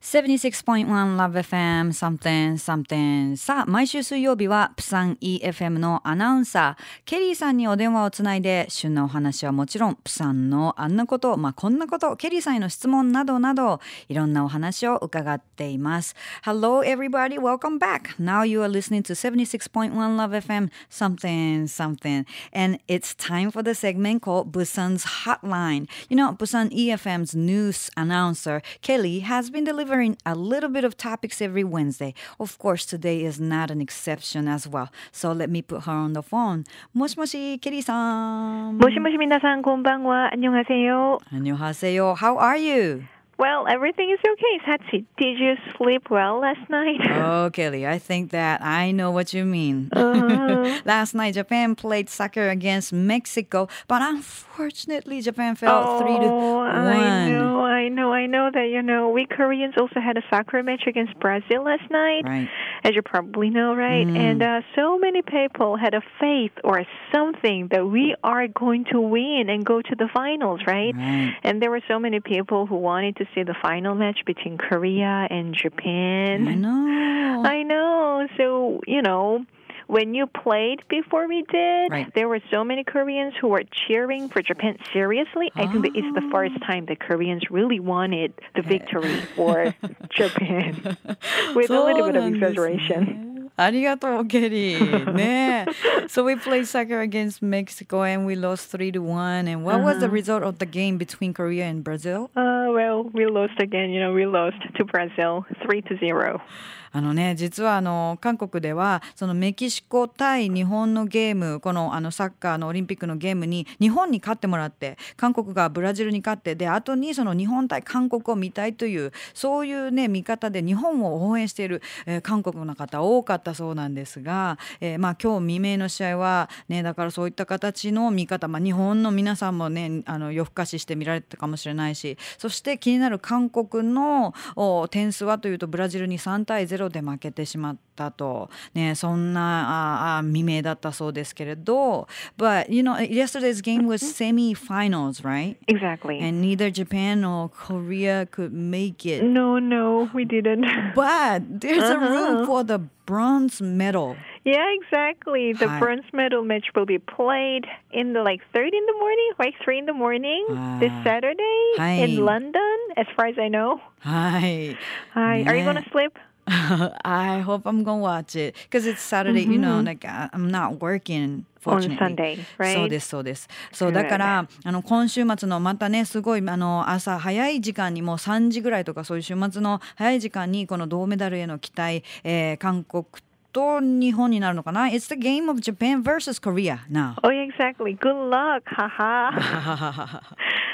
76.1 Love FM something something さあ毎週水曜日はプサン EFM のアナウンサーケリーさんにお電話をつないで旬なお話はもちろんプサンのあんなことまあこんなことケリーさんへの質問などなどいろんなお話を伺っています Hello everybody welcome back now you are listening to 76.1 Love FM something something and it's time for the segment called Busan's Hotline you know Busan EFM's news announcer Kelly has been delivering delivering a little bit of topics every Wednesday. Of course, today is not an exception as well. So let me put her on the phone. もしもし、ケリーさん。もしもし皆さん、こんばんは。안녕하세 요。 안녕하세요. How are you? Well, everything is okay, Sachi. Did you sleep well last night? Oh, Kelly, I think that I know what you mean. Uh-huh. last night, Japan played soccer against Mexico, but unfortunately, Japan fell oh, three to one. I know, I know, I know that you know we Koreans also had a soccer match against Brazil last night, Right. as you probably know, right? Mm. And uh, so many people had a faith or something that we are going to win and go to the finals, right? Right. And there were so many people who wanted to see the final match between Korea and Japan. I know. I know. So, you know, when you played before we did, right. there were so many Koreans who were cheering for Japan. Seriously, oh. I think it's the ah. first time that Koreans really wanted the victory for Japan with a little bit of exaggeration. Arigato, Kelly. 네. So we played soccer against Mexico and we lost 3 to 1. And what uh-huh. was the uh-huh. result of the game between Korea and Brazil? Uh, well, we lost again. You know, we lost to Brazil, three to zero. あのね実はあの韓国ではそのメキシコ対日本のゲームこのあのサッカーのオリンピックのゲームに日本に勝ってもらって韓国がブラジルに勝ってで後にその日本対韓国を見たいというそういうね見方で日本を応援している、えー韓国の方多かったそうなんですが、えーまあ今日未明の試合はねだからそういった形の見方、まあ、日本の皆さんもねあの夜更かしして見られてたかもしれないしそして気になる韓国のお点数はというとブラジルに3対0で負けてしまったと、ね、そんなああ未明だったそうですけれど But you know yesterday's game was semi-finals right? Exactly. And neither Japan or Korea could make it. no, no, we didn't. But there's a room for the bronze medal. Yeah, exactly. The Hi. bronze medal match will be played in the like thirty in the morning, like three in the morning this Ah. Saturday Hi. in London, as far as I know. はい。Hi, are you gonna sleep? I hope I'm gonna watch it because it's Saturday. You know, like I- I'm not working. On. Sunday, right? そうですそうです。そう.だからあの今週末のまたねすごいあの朝早い時間にもう3時ぐらいとかそういう週末の早い時間にこの銅メダルへの期待、えー韓国と日本になるのかな It's the game of Japan versus Korea now. Oh, exactly. Good luck, haha.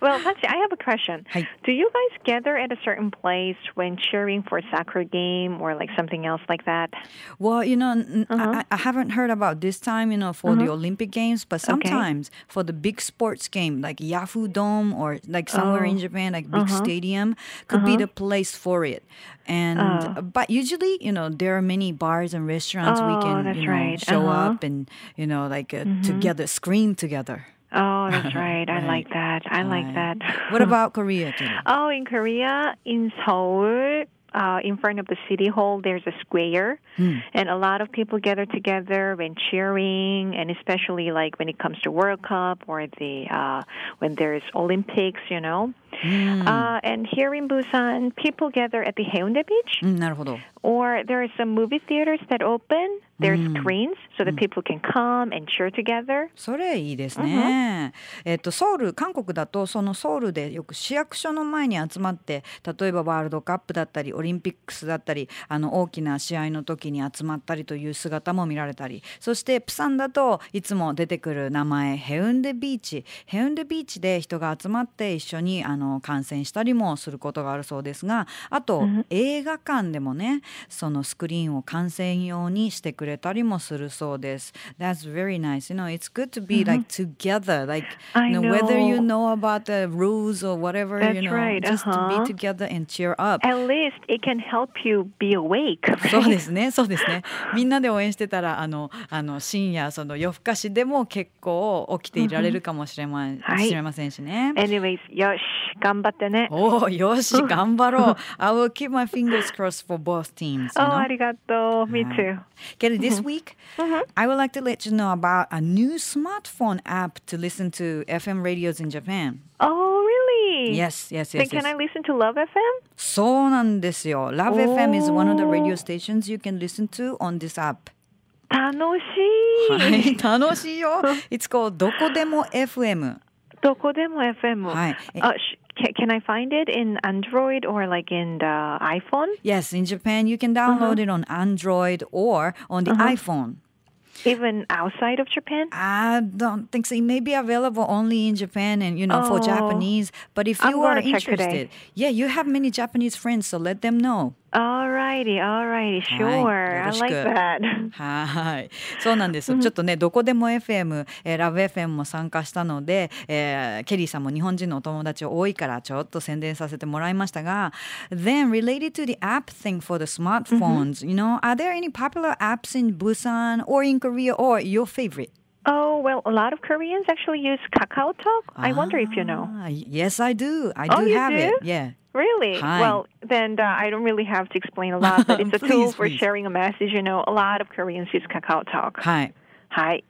Well, Patsy, I have a question. Hi. Do you guys gather at a certain place when cheering for a soccer game or like something else like that? Well, you know, Uh-huh. I, I haven't heard about this time, you know, for the Olympic Games, but Okay. sometimes for the big sports game, like Yahoo Dome or like somewhere in Oh. Japan, like big Uh-huh. stadium, could be the place for it. And Oh. but usually, you know, there are many bars and restaurants we Oh, can, you know, right. show Uh-huh. up and you know, like uh, together, scream together. Oh, that's right. I Right. like that. I like that. What about Korea? Jenny? Oh, in Korea, in Seoul, uh, in front of the city hall, there's a square, and a lot of people gather together when cheering, and especially like when it comes to World Cup or the uh, when there's Olympics, you know. Uh, and here in Busan, people gather at the Haeundae Beach, うん、なるほど。or there are some movie theaters that open. There's screens so that people can come and cheer together. それいいですね。えっとソウル韓国だとそのソウルでよく市役所の前に集まって例えばワールドカップだったりオリンピックスだったりあの大きな試合の時に集まったりという姿も見られたりそしてプサンだといつも出てくる名前ヘウンデビーチヘウンデビーチで人が集まって一緒にあの観戦したりもすることがあるそうですがあと、映画館でもねそのスクリーンを観戦用にしてくれたりもするそうです。That's very nice. You know, it's good to be like together, like you know, whether you know about the rules or whatever, you know, just to uh-huh. be together and cheer up. At least it can help you be awake. そう?ですね、そうですね。みんなで応援してたら、あの、あの深夜、その夜更かしでも結構起きていられるかもしれま,、はいしれませんしね。Anyways, よし、頑張ってね。おお、よし、頑張ろう。I will keep my fingers crossed for both teams. You あ know? ありがとう。Me too. Kelly, this week, I would like to let you know about a new smartphone app to listen to FM radios in Japan. Oh, really? Yes, yes, Then yes. can yes. I listen to Love FM? そうなんですよ。Love FM is one of the radio stations you can listen to on this app. 楽し。はいい、楽しいよ。It's called どこでも FM。 どこでも FM. はい。あ、し can, can I find it in Android or like in the iPhone? Yes, in Japan you can download it on Android or on the iPhone. Even outside of Japan? I don't think so. It may be available only in Japan and you know for Oh. Japanese. But if I'm you are gonna check today. interested, yeah, you have many Japanese friends, so let them know. Alrighty, alrighty, sure. I like よろしく。 that. はい、そうなんです。ちょっとね、どこでも FM、えーラブ FM も参加したので、えーケリーさんも日本人のお友達多いからちょっと宣伝させてもらいましたが、then related to the app thing for the smartphones, you know, are there any popular apps in Busan or in Korea or your favorite? Oh, well, a lot of Koreans actually use Kakao Talk. I wonder if you know. Ah, yes, I do. I Oh, do you have it. do? Yeah. Really? Hi. Well, then uh, I don't really have to explain a lot, but it's a tool for please. sharing a message. You know, a lot of Koreans use Kakao Talk. はい。Hi.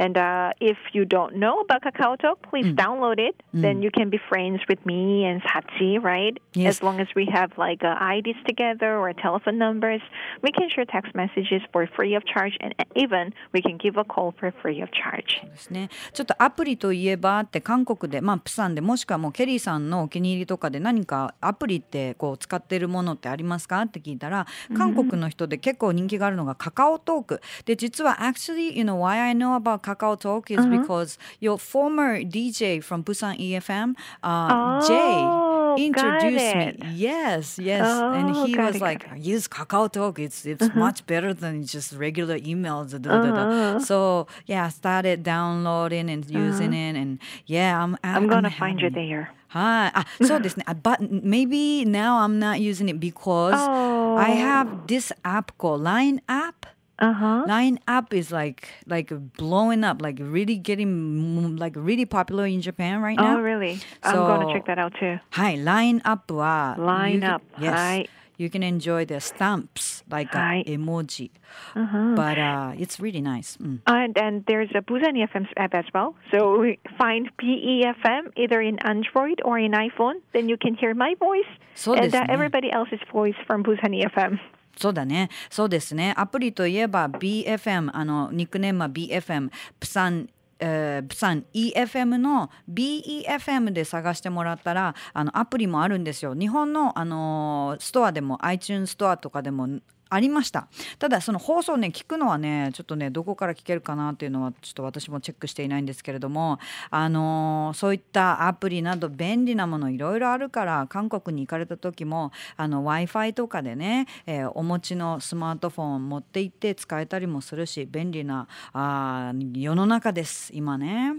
And uh, if you don't know about Kakao Talk, please Mm. download it. Then you can be friends with me and Satsi, right? Yes. As long as we have like uh, IDs together or telephone numbers, we can share text messages for free of charge, and even we can give a call for free of charge. ですね。ちょっとアプリといえばって韓国でまあプサンでもしくはもうケリーさんのお気に入りとかで何かアプリってこう使ってるものってありますかって聞いたら韓国の人で結構人気があるのがカカオトークで実は actually you know why I know about KakaoTalk is uh-huh. because your former DJ from Busan EFM, uh, oh. Jay, introduced me. Yes, yes. Oh, and he was it, like, use KakaoTalk. It's it's uh-huh. much better than just regular emails. Uh-huh. So yeah, I started downloading and uh-huh. using uh-huh. it, and yeah, I'm. I, I'm, gonna find you there. Hi. Ah, so this, uh, but maybe now I'm not using it because oh. I have this app called Line app. Uh huh. Line app is like like blowing up, like really getting like really popular in Japan right now. Oh, really? I'm gonna So- check that out too. はい、Line up は Line you can- up Yes. はい You can enjoy the stamps like は a い emoji. Uh-huh. But uh, it's really nice. うん。 And and there's a Busan FM app as well. So we find PEFM either in Android or in iPhone. Then you can hear my voice そうで and す uh, ね。 everybody else's voice from Busan EFM. そうだね。そうですね。アプリといえば BFM、あの、ニックネームは BFM、プサン、えー、プサン EFM の BEFM で探してもらったらあのアプリもあるんですよ。日本の、あのーストアでも iTunes ストアとかでもありました。ただその放送ね聞くのはねちょっとねどこから聞けるかなっていうのはちょっと私もチェックしていないんですけれどもあのーそういったアプリなど便利なものいろいろあるから韓国に行かれた時も w i f i とかでね、えーお持ちのスマートフォンを持って行って使えたりもするし便利なあー世の中です今ね。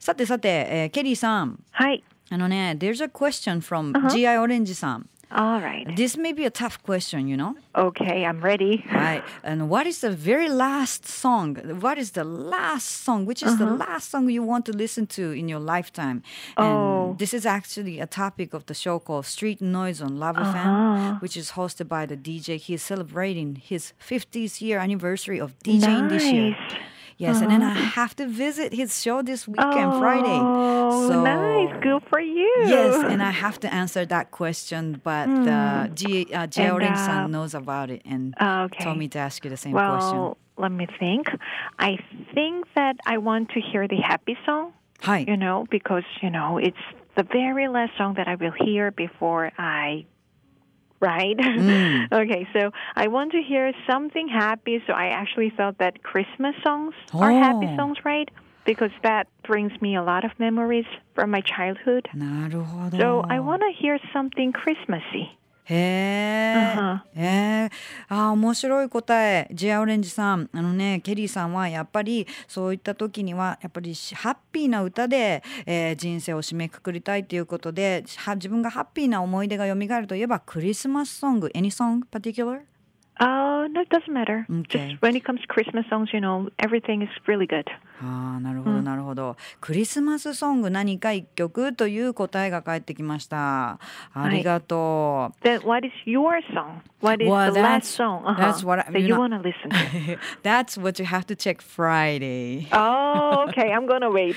さてさて、えーケリーさん。Hi. あのね There's a question from GI オレンジさん All right. This may be a tough question, you know? Okay, I'm ready. Right. And what is the very last song? What is the last song? Which is the last song you want to listen to in your lifetime? And Oh. this is actually a topic of the show called Street Noise on Love Uh-huh. FM, which is hosted by the DJ. He is celebrating his 50th year anniversary of DJing this year. Yes, and then I have to visit his show this weekend, Friday. Oh, So nice. Good for you. Yes, and I have to answer that question, but uh, G, uh, Jay And, Orange-san uh, knows about it and Okay. told me to ask you the same well, question. let me think. I think that I want to hear the happy song. はい。you know, because, you know, it's the very last song that I will hear before I right? Mm. okay, so I want to hear something happy. So I actually thought that Christmas songs oh. are happy oh. songs, right? Because that brings me a lot of memories from my childhood. So I want to hear something Christmassy. へえ、Uh-huh. えー、あー面白い答えジアオレンジさんあのねケリーさんはやっぱりそういった時にはやっぱりしハッピーな歌で、えー人生を締めくくりたいということでは自分がハッピーな思い出が蘇るといえばクリスマスソング Any song particular? Oh, no, it doesn't matter. Okay. Just when it comes to Christmas songs, you know, everything is really good. ああなるほどなるほど、クリスマスソング何か一曲という答えが返ってきましたありがとう、Then what is your song? What is Well, the last song uh-huh, that's what I- that you want to listen to? That's what you have to check Friday oh, okay. I'm gonna wait.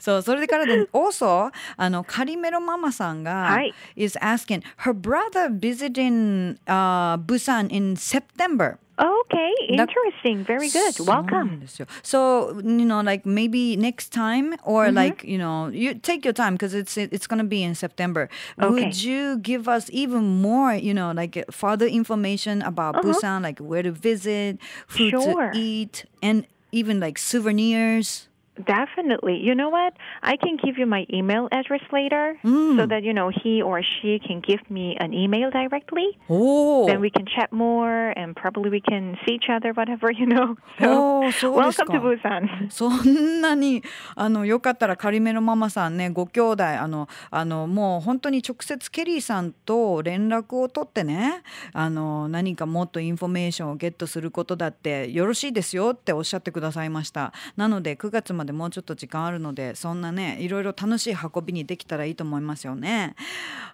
そうそれからで also あのカリメロママさんが、はい is asking her brother visiting、uh, Busan in September Okay, interesting. Very good. Welcome. So, you know, like maybe next time or mm-hmm. like, you know, you take your time because it's it's going to be in September. Okay. Would you give us even more, you know, like further information about uh-huh. Busan, like where to visit, food sure. to eat, and even like souvenirs? Definitely. You know what? I can give you my email address later Mm. so that, you know, he or she can give me an email directly. Then we can chat more and probably we can see each other, whatever, you know. So, おーそうです welcome か to Busan. そんなにあのよかったら仮めのママさんねご兄弟あのあのもう本当に直接ケリーさんと連絡を取ってねあの何かもっとインフォメーションをゲットすることだってよろしいですよっておっしゃってくださいましたなので9月までもうちょっと時間あるのでそんなねいろいろ楽しい運びにできたらいいと思いますよね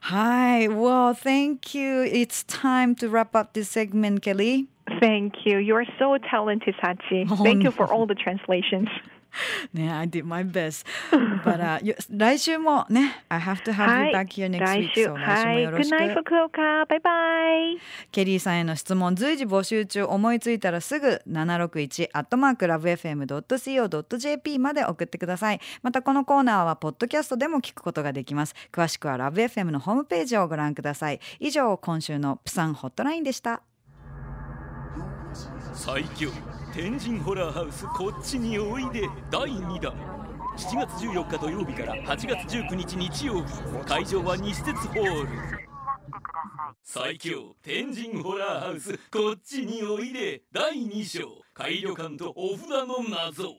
はい Well thank you It's time to wrap up this segment Kelly Thank you. You are so talented, Sachi. Thank you for all the translations. ね、I did my best. But、uh, よ来週もね、I have to have you back here next 来 week. 週 So 来週もはいよろ Good しく。night, 福岡。バイバイ。ケリーさんへの質問随時募集中思いついたらすぐ761アットマークラブ FM.co.jp まで送ってくださいまたこのコーナーはポッドキャストでも聞くことができます詳しくはラブ FM のホームページをご覧ください以上今週のプサンホットラインでした最強天神ホラーハウスこっちにおいで第2弾。7月14日土曜日から8月19日日曜日会場は西鉄ホール。最強天神ホラーハウスこっちにおいで第2章。改旅館とお札の謎。